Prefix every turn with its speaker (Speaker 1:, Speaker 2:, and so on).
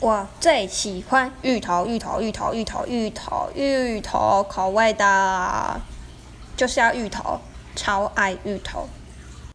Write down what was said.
Speaker 1: 我最喜欢芋头芋头芋头芋头芋头芋头口味的就是要芋头超爱芋头。